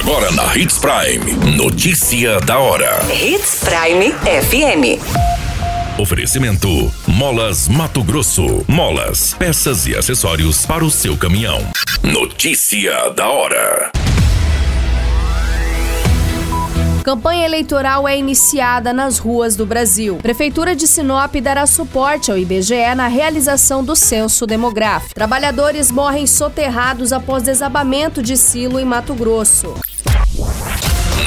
Agora na Hits Prime. Notícia da hora. Hits Prime FM. Oferecimento: Molas Mato Grosso. Molas, peças e acessórios para o seu caminhão. Notícia da hora. Campanha eleitoral é iniciada nas ruas do Brasil. Prefeitura de Sinop dará suporte ao IBGE na realização do censo demográfico. Trabalhadores morrem soterrados após desabamento de silo em Mato Grosso.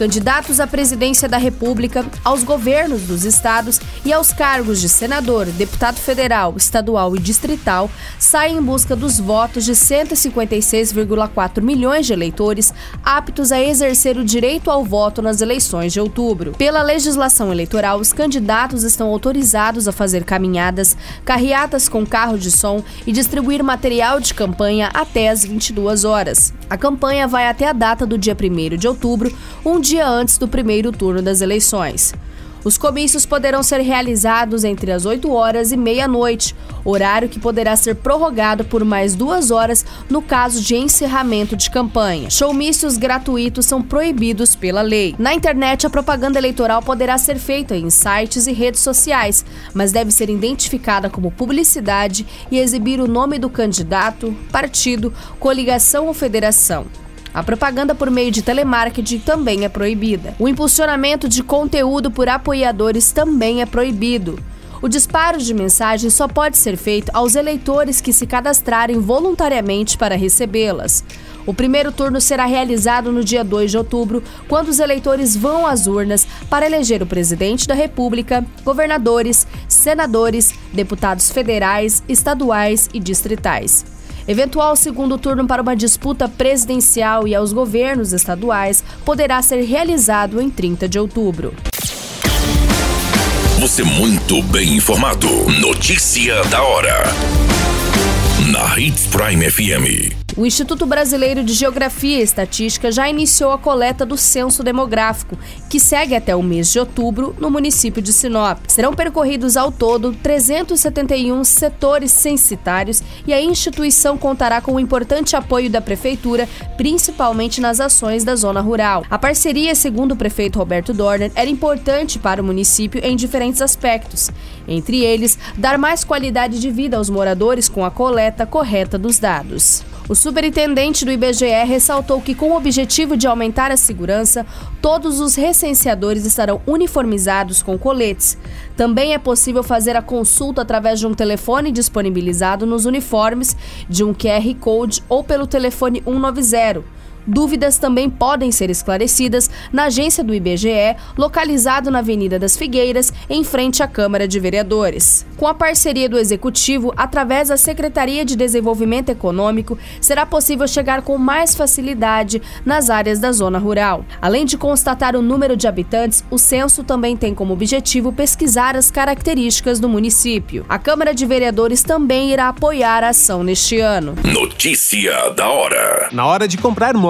Candidatos à presidência da República, aos governos dos estados e aos cargos de senador, deputado federal, estadual e distrital saem em busca dos votos de 156,4 milhões de eleitores aptos a exercer o direito ao voto nas eleições de outubro. Pela legislação eleitoral, os candidatos estão autorizados a fazer caminhadas, carreatas com carro de som e distribuir material de campanha até às 22 horas. A campanha vai até a data do dia 1 de outubro, um dia dia antes do primeiro turno das eleições. Os comícios poderão ser realizados entre as 8 horas e meia-noite, horário que poderá ser prorrogado por mais duas horas no caso de encerramento de campanha. Showmícios gratuitos são proibidos pela lei. Na internet, a propaganda eleitoral poderá ser feita em sites e redes sociais, mas deve ser identificada como publicidade e exibir o nome do candidato, partido, coligação ou federação. A propaganda por meio de telemarketing também é proibida. O impulsionamento de conteúdo por apoiadores também é proibido. O disparo de mensagens só pode ser feito aos eleitores que se cadastrarem voluntariamente para recebê-las. O primeiro turno será realizado no dia 2 de outubro, quando os eleitores vão às urnas para eleger o presidente da República, governadores, senadores, deputados federais, estaduais e distritais. Eventual segundo turno para uma disputa presidencial e aos governos estaduais poderá ser realizado em 30 de outubro. Você muito bem informado. Notícia da hora. Na Hits Prime FM. O Instituto Brasileiro de Geografia e Estatística já iniciou a coleta do censo demográfico, que segue até o mês de outubro no município de Sinop. Serão percorridos ao todo 371 setores censitários e a instituição contará com o importante apoio da prefeitura, principalmente nas ações da zona rural. A parceria, segundo o prefeito Roberto Dorner, era importante para o município em diferentes aspectos, entre eles dar mais qualidade de vida aos moradores com a coleta correta dos dados. O superintendente do IBGE ressaltou que, com o objetivo de aumentar a segurança, todos os recenseadores estarão uniformizados com coletes. Também é possível fazer a consulta através de um telefone disponibilizado nos uniformes, de um QR Code ou pelo telefone 190. Dúvidas também podem ser esclarecidas na agência do IBGE, localizado na Avenida das Figueiras, em frente à Câmara de Vereadores. Com a parceria do Executivo, através da Secretaria de Desenvolvimento Econômico, será possível chegar com mais facilidade nas áreas da zona rural. Além de constatar o número de habitantes, o censo também tem como objetivo pesquisar as características do município. A Câmara de Vereadores também irá apoiar a ação neste ano. Notícia da hora. Na hora de comprar móveis,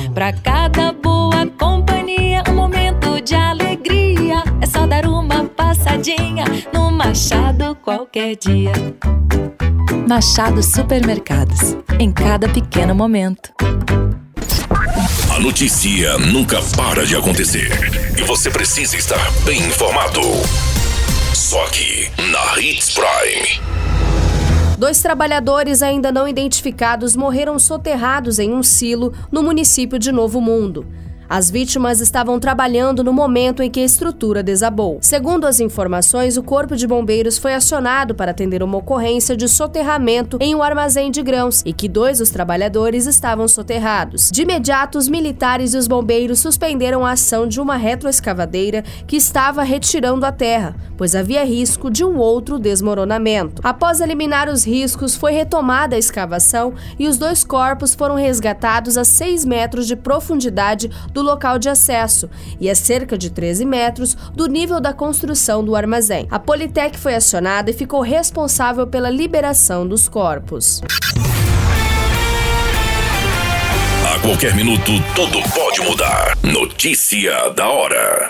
Pra cada boa companhia, um momento de alegria. É só dar uma passadinha no Machado qualquer dia. Machado Supermercados. Em cada pequeno momento. A notícia nunca para de acontecer. E você precisa estar bem informado. Só aqui, na Hits Prime. Dois trabalhadores ainda não identificados morreram soterrados em um silo no município de Novo Mundo. As vítimas estavam trabalhando no momento em que a estrutura desabou. Segundo as informações, o Corpo de Bombeiros foi acionado para atender uma ocorrência de soterramento em um armazém de grãos e que dois dos trabalhadores estavam soterrados. De imediato, os militares e os bombeiros suspenderam a ação de uma retroescavadeira que estava retirando a terra, pois havia risco de um outro desmoronamento. Após eliminar os riscos, foi retomada a escavação e os dois corpos foram resgatados a 6 metros de profundidade do local de acesso e a cerca de 13 metros do nível da construção do armazém. A Politec foi acionada e ficou responsável pela liberação dos corpos. A qualquer minuto, tudo pode mudar. Notícia da hora.